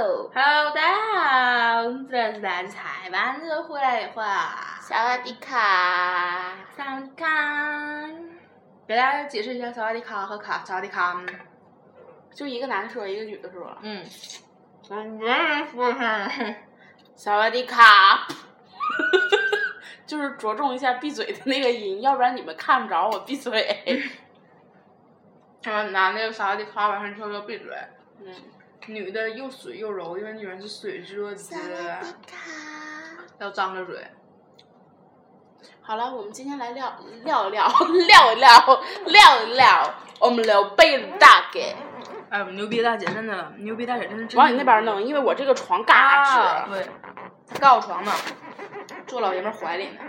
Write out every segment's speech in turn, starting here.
Hello，大家好，这是来自台湾的回来话。萨瓦迪卡，萨瓦迪卡，给大家解释一下萨瓦迪卡和卡萨瓦迪卡。就一个男的说，一个女的说。嗯，嗯，说萨瓦迪卡，就是着重一下闭嘴的那个音，要不然你们看不着我闭嘴。他 们男的萨瓦迪卡完事之后就闭嘴。嗯，女的又水又柔，因为女人是水之子。卡，要张着嘴。好了，我们今天来聊聊聊聊聊聊一聊 我们刘备的大姐。哎，我牛逼大姐真的了，牛逼大姐真的。往你那边弄，因为我这个床嘎。对，他盖我床呢，坐老爷们怀里呢。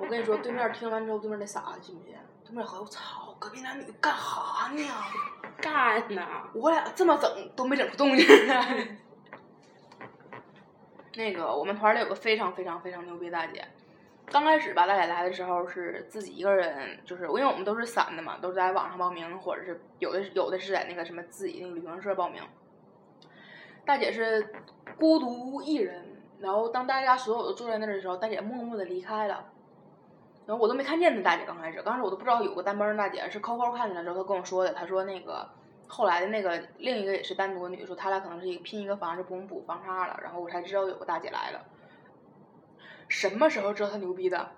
我跟你说，对面听完之后，对面得傻了，信不信？对面好，我操，隔壁男女干哈呢？干呢？我俩这么整都没整出动静来。那个，我们团里有个非常非常非常牛逼的大姐。刚开始吧，大姐来的时候是自己一个人，就是因为我们都是散的嘛，都是在网上报名，或者是有的有的是在那个什么自己那个旅行社报名。大姐是孤独一人，然后当大家所有都坐在那儿的时候，大姐默默的离开了。然后我都没看见那大姐刚开始，刚开始我都不知道有个单班的大姐，是扣扣看见了之后，她跟我说的，她说那个后来的那个另一个也是单独的女的说，她俩可能是一个拼一个房，是不用补房差了，然后我才知道有个大姐来了。什么时候知道她牛逼的？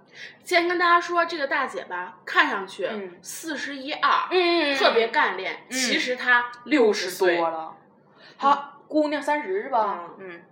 先跟大家说，这个大姐吧，看上去嗯四十一二，嗯特别干练，嗯其实她六十多。了，她姑娘三十是吧？嗯。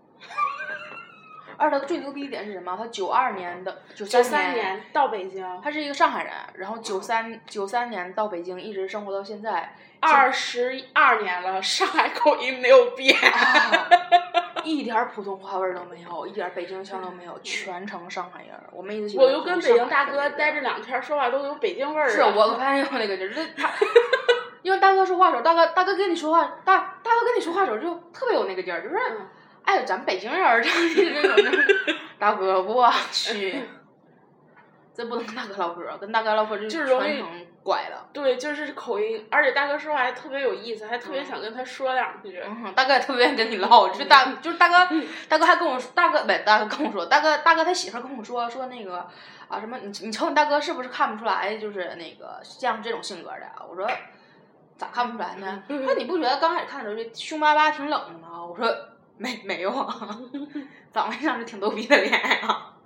而且她最牛逼一点是什么？他九二年的九九三三年到北京，他是一个上海人，然后九三九三年到北京，一直生活到现在。二十二年了，上海口音没有变。啊 一点儿普通话味儿都没有，一点儿北京腔都没有，全程上海人儿。我们一直我就跟北京大哥待着。这两天，说话都有北京味儿啊。是我发现我那个就是他，因为大哥说话时候，大哥大哥跟你说话，大大哥跟你说话时候就特别有那个劲儿，就是，嗯哎，咱北京人儿 就是这种的。大哥，我去，这不能跟大哥唠嗑，跟大哥唠嗑就就是容易拐了。对，就是口音，而且大哥说话还特别有意思，还特别想跟他说两句。嗯，大哥也特别愿意跟你唠，就是大就是大哥，大哥还跟我说，大哥不，大哥跟我说，大哥大哥他媳妇儿跟我说说那个啊什么，你你瞅你大哥是不是看不出来，就是那个像这种性格的？我说咋看不出来呢？他说你不觉得刚开始看的时候就凶巴巴、挺冷的吗？我说没没有啊，长得像是挺逗逼的恋爱啊、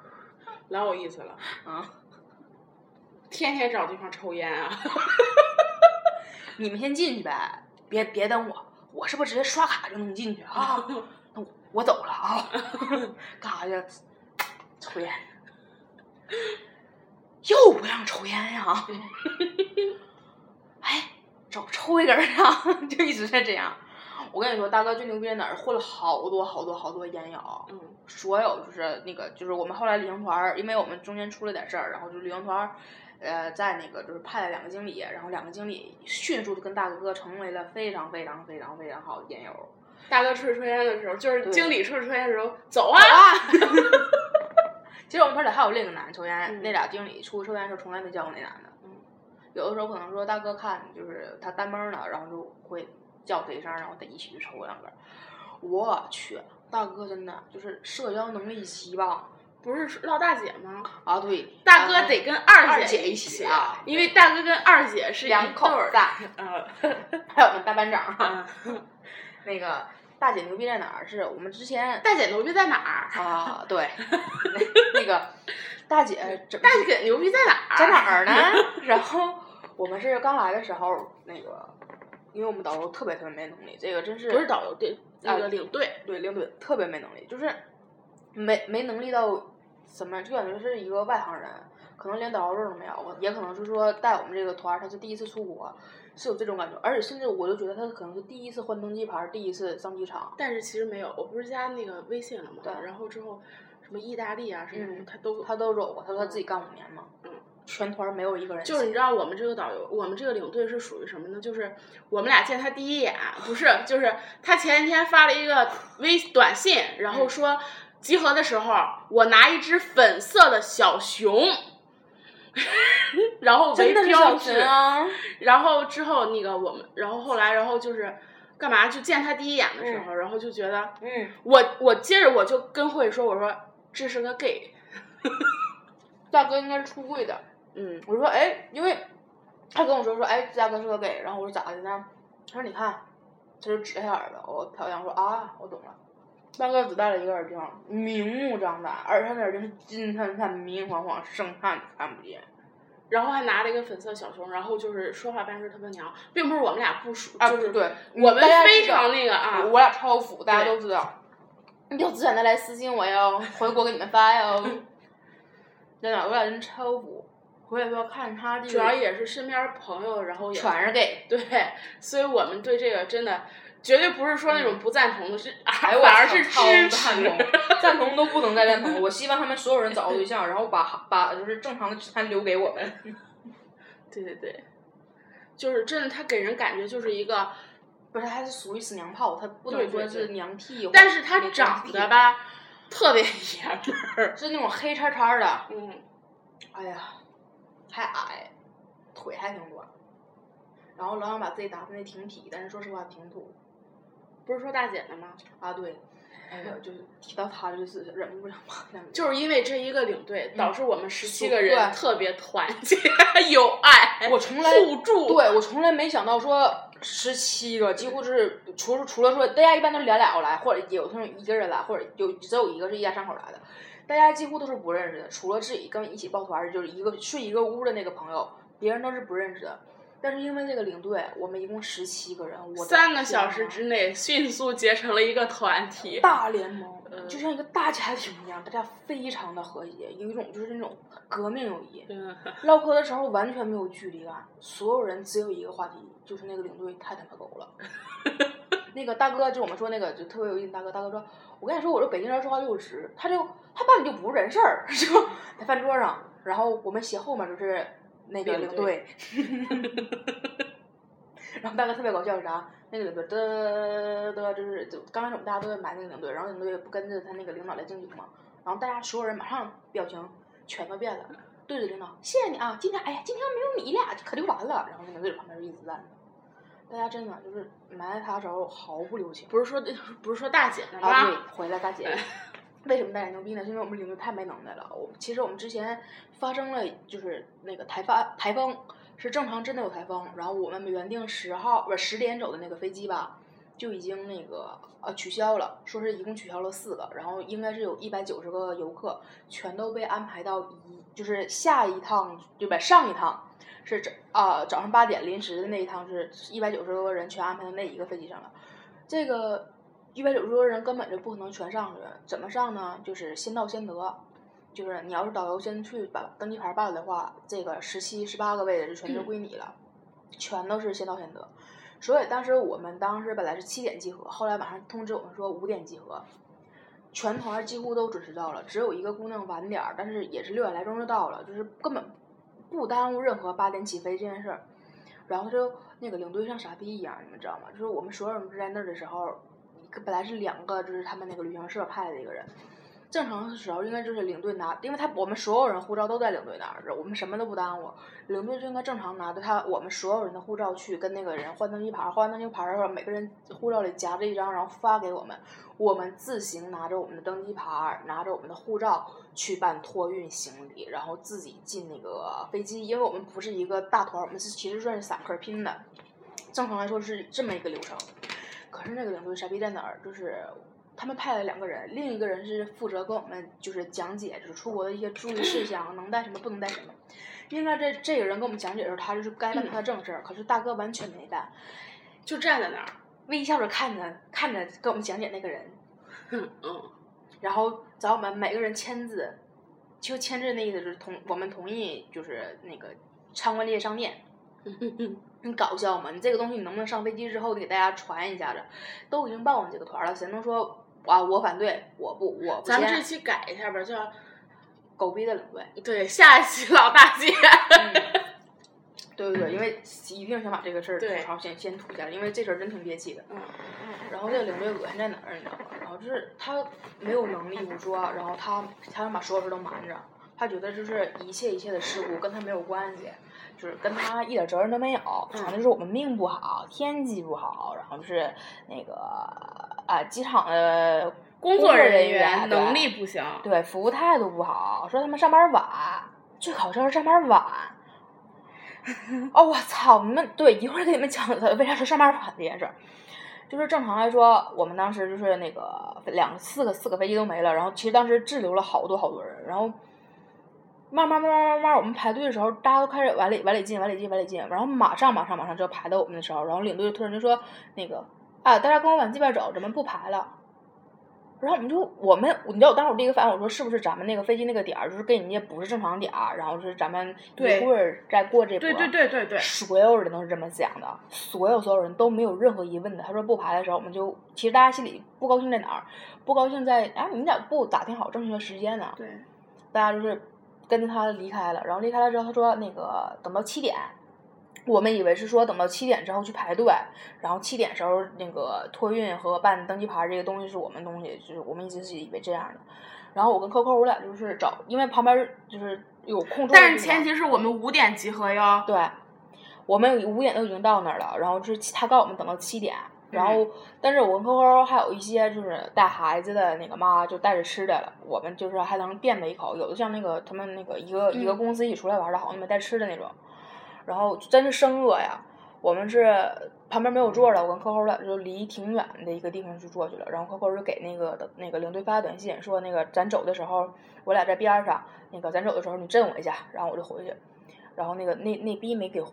老有意思了，啊。天天找地方抽烟啊！你们先进去呗，别别等我，我是不是直接刷卡就能进去啊？那我我走了啊，干啥去？抽烟，又不让抽烟呀？哎，找抽一根儿啊，就一直在这样。我跟你说，大哥最牛逼在哪儿？混了好多好多好多烟友，嗯，所有就是那个就是我们后来旅行团儿，因为我们中间出了点事儿，然后就旅行团儿，呃，在那个就是派了两个经理，然后两个经理迅速的跟大哥哥成为了非常非常非常非常好的烟友。大哥出去抽烟的时候，就是经理出去抽烟的时候，走啊！其实我们团里还有另一个男的抽烟，嗯那俩经理出去抽烟的时候从来没见过那男的。嗯，有的时候可能说大哥看就是他单闷呢，然后就会叫他一声，然后得一起去抽两根儿。我去，大哥真的就是社交能力极棒不是唠大姐吗？啊！对，大哥得跟二二姐姐一起起啊因为大哥跟二姐是一两口子。嗯还有我们大班长，嗯，那个大姐牛逼在哪儿？是我们之前大姐牛逼在哪儿？啊，对，那那个大姐怎大姐牛逼在哪儿？在哪儿呢？然后我们是刚来的时候，那个因为我们导游特别特别没能力，这个真是不是导游对那啊个领队，对领队特别没能力，就是没没能力到什么，就感觉是一个外行人，可能连导游证都没有，也可能是说带我们这个团儿他是第一次出国，是有这种感觉，而且甚至我就觉得他可能是第一次换登机牌儿，第一次上机场。但是其实没有，我不是加那个微信了吗？对然后之后什么意大利啊什么的，嗯他都他都走过，他说他自己干五年嘛，嗯，全团没有一个人就是你知道我们这个导游，我们这个领队是属于什么呢？就是我们俩见他第一眼，不是，就是他前一天发了一个微短信，然后说集合的时候，我拿一只粉色的小熊，然后真的是标志，啊！然后之后那个我们，然后后来，然后就是干嘛？就见他第一眼的时候，然后就觉得嗯，我我接着我就跟慧说，我说这是个 gay，大哥应该是出柜的。嗯我说哎，因为他跟我说说哎，大哥是个 gay，然后我说咋的呢？他说你看，他就指他耳朵，我瞟一眼说啊，我懂了。大哥只戴了一个耳钉，明目张胆，而他的耳钉是金灿灿、明明晃晃，生怕你看不见。然后还拿了一个粉色小熊，然后就是说话办事特别娘，并不是我们俩不熟，啊，就是对，我们非常那个啊，我俩超腐，大家都知道。有资源的来私信我哟，回国给你们发哟。真的，我俩真超腐，我也不要看他这个。主要也是身边朋友，然后也传着给。对，所以我们对这个真的绝对不是说那种不赞同的，是哎呦，反而是超支赞同持。赞同都不能再赞同。我希望他们所有人找个对象，然后把把就是正常的资产留给我们。对对对，就是真的，他给人感觉就是一个，不是，他是属于死娘炮，他不能说是对娘屁。但是他长得，吧，特别 爷们儿。是那种黑叉叉的。嗯，哎呀，还矮，腿还挺短，然后老想把自己打扮的挺痞，但是说实话挺土。不是说大姐的吗？啊，对，哎呀，就是提到她就是忍不了骂两句。就是因为这一个领队，导致我们十七个对人特别团结 友爱，我从来互助。对我从来没想到说十七个，几乎就是除了除了说大家一般都是两俩来，或者有那种一个人来，或者有只有一个是一家三口来的，大家几乎都是不认识的，除了自己跟一起抱团就是一个睡一个屋的那个朋友，别人都是不认识的。但是因为这个领队，我们一共十七个人，我三个小时之内迅速结成了一个团体。大联盟，嗯就像一个大家庭一样，大家非常的和谐，有一种就是那种革命友谊。嗯，唠嗑的时候完全没有距离感，所有人只有一个话题，就是那个领队太他妈狗了。那个大哥就我们说那个就特别有意思，大哥大哥说，我跟你说，我这北京人说话就是直，他就他办的就不是人事儿，就在饭桌上，然后我们斜后面就是那个领领队队，然后大哥特别搞笑是啥？那个领队嘚嘚就是就刚开始我们大家都在埋那个领队，然后领队不跟着他那个领导来敬酒嘛，然后大家所有人马上表情全都变了。对着领导，谢谢你啊！今天哎呀，今天要没有你俩可就完了。然后那个对着旁边就一直赞他，大家真的就是埋汰他的时候毫不留情。不是说 不是说大姐的啊，对？，回来大姐。为什么大姐牛逼呢？是因为我们领队太没能耐了。我其实我们之前发生了就是那个台发台风，是正常真的有台风，然后我们原定十号不是十点走的那个飞机吧，就已经那个呃取消了，说是一共取消了四个，然后应该是有一百九十个游客，全都被安排到一就是下一趟对吧？上一趟是早啊、早上八点临时的那一趟是一百九十多个人全安排到那一个飞机上了，这个一百九十多人根本就不可能全上去，怎么上呢？就是先到先得。就是你要是导游先去把登机牌办的话，这个十七、十八个位置就全都归你了，全都是先到先得。所以当时我们当时本来是七点集合，后来晚上通知我们说五点集合，全团几乎都准时到了，只有一个姑娘晚点儿，但是也是六点来钟就到了，就是根本不耽误任何八点起飞这件事儿。然后就那个领队像傻逼一样，你们知道吗？就是我们所有人都在那儿的时候，本来是两个，就是他们那个旅行社派的一个人。正常的时候应该就是领队拿，因为他我们所有人护照都在领队那儿，我们什么都不耽误，领队就应该正常拿着他我们所有人的护照去跟那个人换登机牌，换登机牌的时候，每个人护照里夹着一张，然后发给我们，我们自行拿着我们的登机牌，拿着我们的护照去办托运行李，然后自己进那个飞机，因为我们不是一个大团，我们是其实算是散客拼的，正常来说是这么一个流程。可是那个领队傻逼在哪儿？就是他们派了两个人，另一个人是负责跟我们就是讲解，就是出国的一些注意事项，能带什么不能带什么。应该这这个人跟我们讲解的时候，他就是该办他的正事儿，可是大哥完全没办，就站在那儿，微笑着看着看着跟我们讲解那个人，嗯，然后找我们每个人签字，就签字那意思就是同我们同意就是那个参观这些商店。你搞笑吗？你这个东西你能不能上飞机之后得给大家传一下子？都已经报我们这个团了，谁能说啊我反对，我不我不签？咱们这期改一下吧，叫狗逼的领队。对下一期老大姐。嗯对对对，因为一定想把这个事儿对吐槽先先吐下来，因为这事儿真挺憋气的。嗯然后这个领队恶心在哪儿，你知道吗？然后就是他没有能力不说，然后他他想把所有事儿都瞒着，他觉得就是一切一切的事故跟他没有关系，就是跟他一点责任都没有，全都是我们命不好，天气不好，然后就是那个啊机场的工作人员能力不行，对服务态度不好，说他们上班晚，最好笑是上班晚。哦，我操！你们对一会儿给你们讲为啥说上班晚这件事儿。就是正常来说，我们当时就是那个两四个四个飞机都没了，然后其实当时滞留了好多好多人，然后慢慢慢慢慢慢，我们排队的时候，大家都开始往里往里进，往里进，往里进，然后马上马上马上就要排到我们的时候，然后领队突然就说那个啊，大家跟我往这边走，咱们不排了。然后我们就我们，你知道我当时我第一个反应，我说是不是咱们那个飞机那个点儿，就是跟人家不是正常点儿，然后是咱们一会儿再过这波。对对对对对。所有人都是这么想的，所有所有人都没有任何疑问的。他说不排的时候，我们就其实大家心里不高兴在哪儿？不高兴在啊，你咋不打听好正确的时间呢？对。大家就是跟着他离开了，然后离开了之后，他说那个等到七点。我们以为是说等到七点之后去排队，然后七点时候那个托运和办登机牌这个东西是我们东西，就是我们一直是以为这样的。然后我跟扣扣我俩就是找，因为旁边就是有空座。但是前提是我们五点集合哟。对，我们五点都已经到那儿了，然后就是他告诉我们等到七点，然后但是我跟扣扣还有一些就是带孩子的那个妈就带着吃的了，我们就是还能垫备一口，有的像那个他们那个一个一个公司一起出来玩的，好像没带吃的那种。然后真是生饿呀！我们是旁边没有座了，我跟扣扣俩就离挺远的一个地方去坐去了。然后扣扣就给那个那个领队发短信说：“那个咱走的时候，我俩在边上，那个咱走的时候你震我一下。”然后我就回去。然后那个那那逼没给回。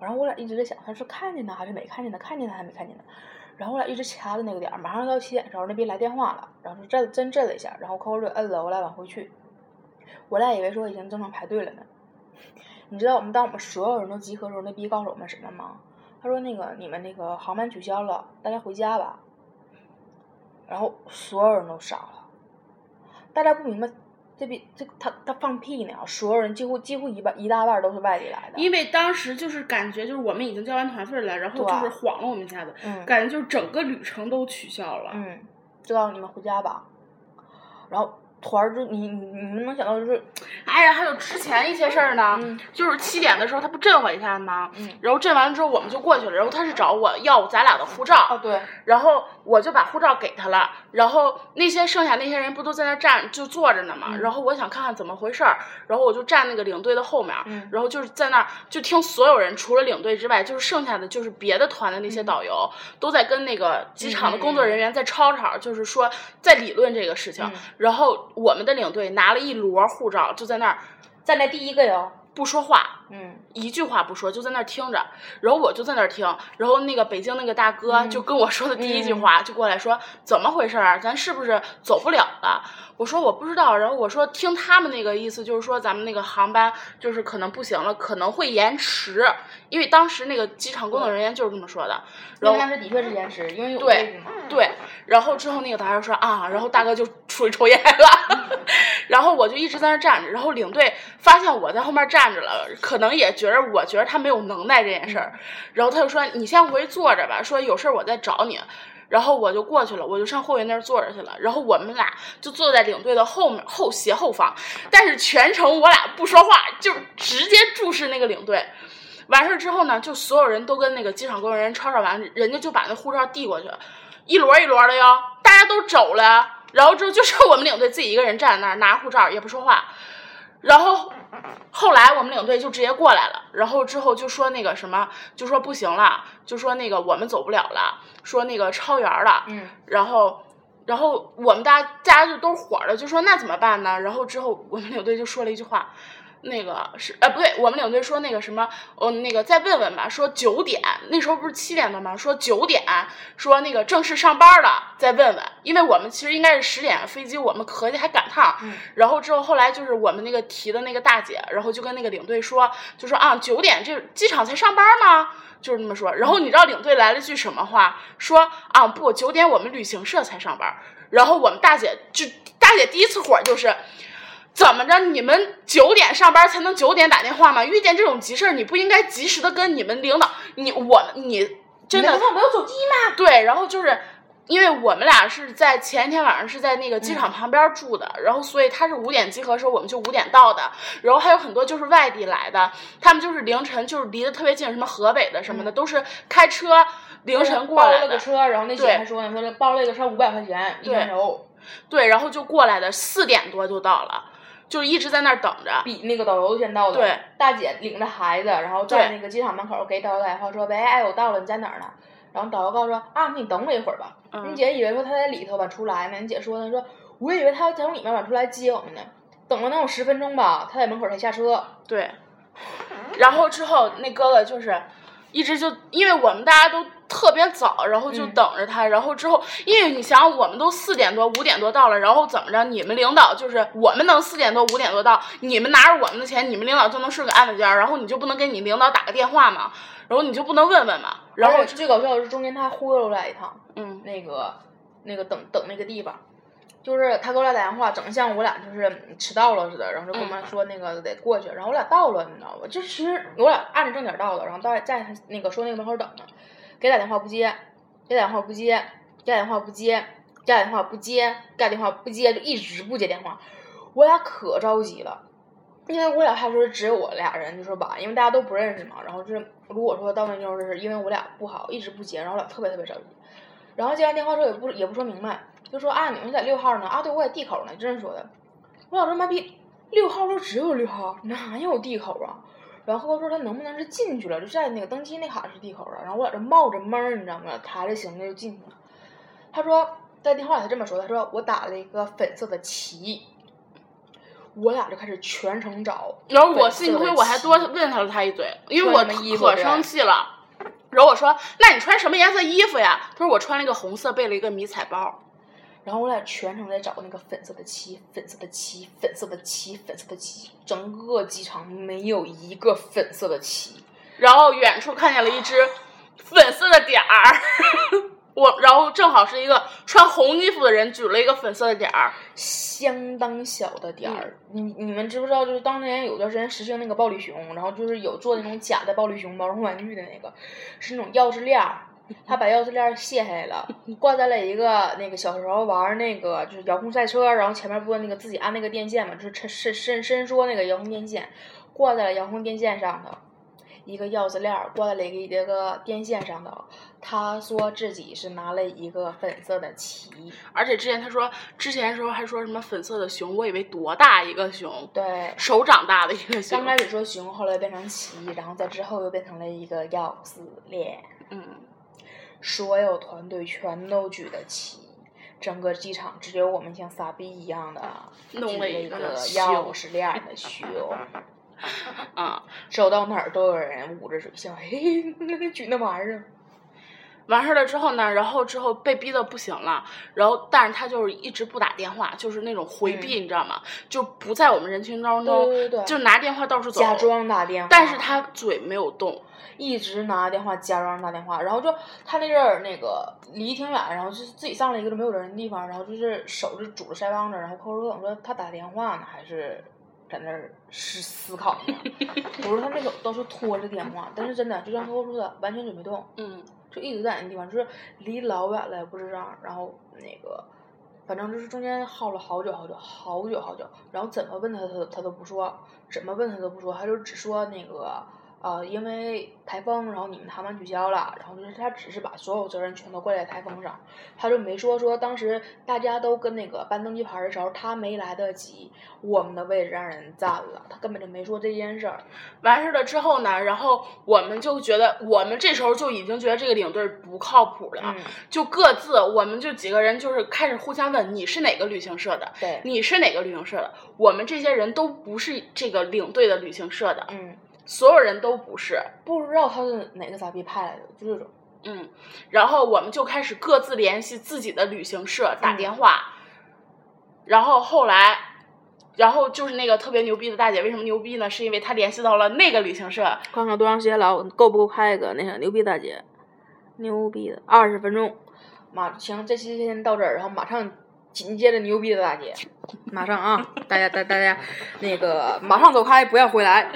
然后我俩一直在想，他是看见他还是没看见他？看见他还是没看见他？然后我俩一直掐着那个点儿，马上到七点的时候，那逼来电话了，然后震真震了一下，然后扣扣就摁了，我俩往回去。我俩以为说已经正常排队了呢。你知道我们当我们所有人都集合的时候，那逼告诉我们什么吗？他说：“那个你们那个航班取消了，大家回家吧。”然后所有人都傻了，大家不明白这比这他他放屁呢！所有人几乎几乎一半一大半都是外地来的。因为当时就是感觉就是我们已经交完团费了，然后就是晃了我们一下子，感觉就是整个旅程都取消了。嗯，就告诉你们回家吧，然后。团儿就你你你们能想到就是，哎呀，还有之前一些事儿呢，就是七点的时候他不震我一下吗？然后震完了之后我们就过去了，然后他是找我要咱俩的护照，对，然后我就把护照给他了，然后那些剩下那些人不都在那站就坐着呢嘛，然后我想看看怎么回事儿，然后我就站那个领队的后面，然后就是在那儿就听所有人除了领队之外，就是剩下的就是别的团的那些导游都在跟那个机场的工作人员在吵吵，就是说在理论这个事情，然后。我们的领队拿了一摞护照，就在那儿，在那第一个哟，不说话，嗯，一句话不说，就在那儿听着。然后我就在那儿听，然后那个北京那个大哥就跟我说的第一句话，就过来说怎么回事儿？咱是不是走不了了？我说我不知道。然后我说听他们那个意思，就是说咱们那个航班就是可能不行了，可能会延迟。因为当时那个机场工作人员就是这么说的。然后当时的确是延迟，因为有对对。然后之后那个大哥说啊，然后大哥就出去抽烟了。然后我就一直在那站着，然后领队发现我在后面站着了，可能也觉得我觉得他没有能耐这件事儿，然后他就说你先回去坐着吧，说有事儿我再找你。然后我就过去了，我就上后面那儿坐着去了。然后我们俩就坐在领队的后面后斜后方，但是全程我俩不说话，就直接注视那个领队。完事儿之后呢，就所有人都跟那个机场工作人员吵吵完，人家就把那护照递过去了，一摞一摞的哟，大家都走了，然后之后就剩我们领队自己一个人站在那儿拿护照，也不说话。然后后来我们领队就直接过来了，然后之后就说那个什么，就说不行了，就说那个我们走不了了，说那个超员了。嗯。然后，然后我们大家大家就都火了，就说那怎么办呢？然后之后我们领队就说了一句话。那个是呃不对，我们领队说那个什么，哦那个再问问吧，说九点那时候不是七点的吗？说九点，说那个正式上班了，再问问，因为我们其实应该是十点飞机，我们合计还赶趟。然后之后后来就是我们那个提的那个大姐，然后就跟那个领队说，就说啊九点这机场才上班吗？就是那么说。然后你知道领队来了句什么话？说啊不九点我们旅行社才上班。然后我们大姐就大姐第一次火就是。怎么着？你们九点上班才能九点打电话吗？遇见这种急事儿，你不应该及时的跟你们领导，你我你真的没有手机吗？对，然后就是因为我们俩是在前一天晚上是在那个机场旁边住的，然后所以他是五点集合的时候，我们就五点到的。然后还有很多就是外地来的，他们就是凌晨就是离得特别近，什么河北的什么的，都是开车凌晨过来的。包了个车，然后那姐还说呢，说包了一个车五百块钱一天游。对，然后就过来的，四点多就到了，就一直在那儿等着。比那个导游先到的。对，大姐领着孩子，然后在那个机场门口给导游打电话说：“喂，哎，我到了，你在哪儿呢？”然后导游告诉说啊，你等我一会儿吧。你姐以为说他在里头晚出来呢。你姐说呢，说我以为他要从里面晚出来接我们呢。等了能有十分钟吧，他在门口才下车。对。然后之后那哥哥就是一直就因为我们大家都特别早，然后就等着他。然后之后，因为你想，我们都四点多五点多到了，然后怎么着？你们领导就是我们能四点多五点多到，你们拿着我们的钱，你们领导就能睡个安稳觉，然后你就不能给你领导打个电话吗？然后你就不能问问吗？然后最搞笑的是中间他忽悠我俩一趟，嗯，那个那个等等那个地方，就是他给我俩打电话，整的像我俩就是迟到了似的，然后就跟我们说那个得过去，然后我俩到了，你知道吧？就其实我俩按着正点到的，然后在在那个说那个门口等呢，给打电话不接，给打电话不接，给打电话不接，给打电话不接，给打电话不接，就一直不接电话，我俩可着急了。因为我俩还说只有我俩人，就说吧，因为大家都不认识嘛。然后就是如果说到那就是因为我俩不好，一直不接，然后我俩特别特别着急。然后接完电话之后也不也不说明白，就说啊你们在六号呢啊对我在 D 口呢，这么说的。我俩说妈逼，六号都只有六号，哪有 D 口啊？然后说他能不能是进去了，就在那个登机那卡是 D 口了。然后我在这冒着闷儿，你知道吗？抬着行李就进去了。他说在电话里他这么说，他说我打了一个粉色的旗。我俩就开始全程找，然后我幸亏我还多问他了他一嘴，因为我可生气了。然后我说：“那你穿什么颜色衣服呀？”他说：“我穿了一个红色，背了一个迷彩包。”然后我俩全程在找那个粉色的漆，粉色的漆，粉色的漆，粉色的漆，整个机场没有一个粉色的漆。然后远处看见了一只粉色的点儿。我然后正好是一个穿红衣服的人举了一个粉色的点儿，相当小的点儿。你你们知不知道？就是当年有段时间实行那个暴力熊，然后就是有做那种假的暴力熊毛绒玩具的那个，是那种钥匙链儿，他把钥匙链卸下来了，挂在了一个那个小时候玩那个就是遥控赛车，然后前面不那个自己按那个电线嘛，就是伸伸伸伸缩那个遥控电线，挂在了遥控电线上头。一个钥匙链挂在了一个个电线上头，他说自己是拿了一个粉色的旗，而且之前他说之前的时候还说什么粉色的熊，我以为多大一个熊，对，手掌大的一个熊。刚开始说熊，后来变成旗，然后在之后又变成了一个钥匙链。嗯，所有团队全都举得起，整个机场只有我们像傻逼一样的弄了一个钥匙链的修。啊，走到哪儿都有人捂着嘴笑，嘿，那个举那玩意儿。完事儿了之后呢，然后之后被逼的不行了，然后但是他就是一直不打电话，就是那种回避，你知道吗？就不在我们人群当中，就拿电话到处走，假装打电话，但是他嘴没有动，一直拿电话假装打电话，然后就他那阵儿那个离挺远，然后就是自己上了一个没有人的地方，然后就是手就拄着腮帮子，然后扣着等说他打电话呢还是。在那儿思思考呢，我说他那个都是拖着电话，但是真的就像客户说的，完全准备动，嗯，就一直在那地方，就是离老远了也不知道，然后那个，反正就是中间耗了好久好久好久好久，然后怎么问他他他都不说，怎么问他都不说，他就只说那个。呃，因为台风，然后你们航班取消了，然后就是他只是把所有责任全都怪在台风上，他就没说说当时大家都跟那个搬登机牌的时候，他没来得及，我们的位置让人占了，他根本就没说这件事儿。完事儿了之后呢，然后我们就觉得，我们这时候就已经觉得这个领队不靠谱了，就各自，我们就几个人就是开始互相问，你是哪个旅行社的？对，你是哪个旅行社的？我们这些人都不是这个领队的旅行社的。嗯。所有人都不是，不知道他是哪个傻逼派来的，就这种。嗯，然后我们就开始各自联系自己的旅行社打电话，然后后来，然后就是那个特别牛逼的大姐，为什么牛逼呢？是因为她联系到了那个旅行社。看看多长时间了，够不够开一个那个牛逼大姐？牛逼的，二十分钟。马行，这期先到这儿，然后马上紧接着牛逼的大姐，马上啊，大家大大家那个马上走开，不要回来。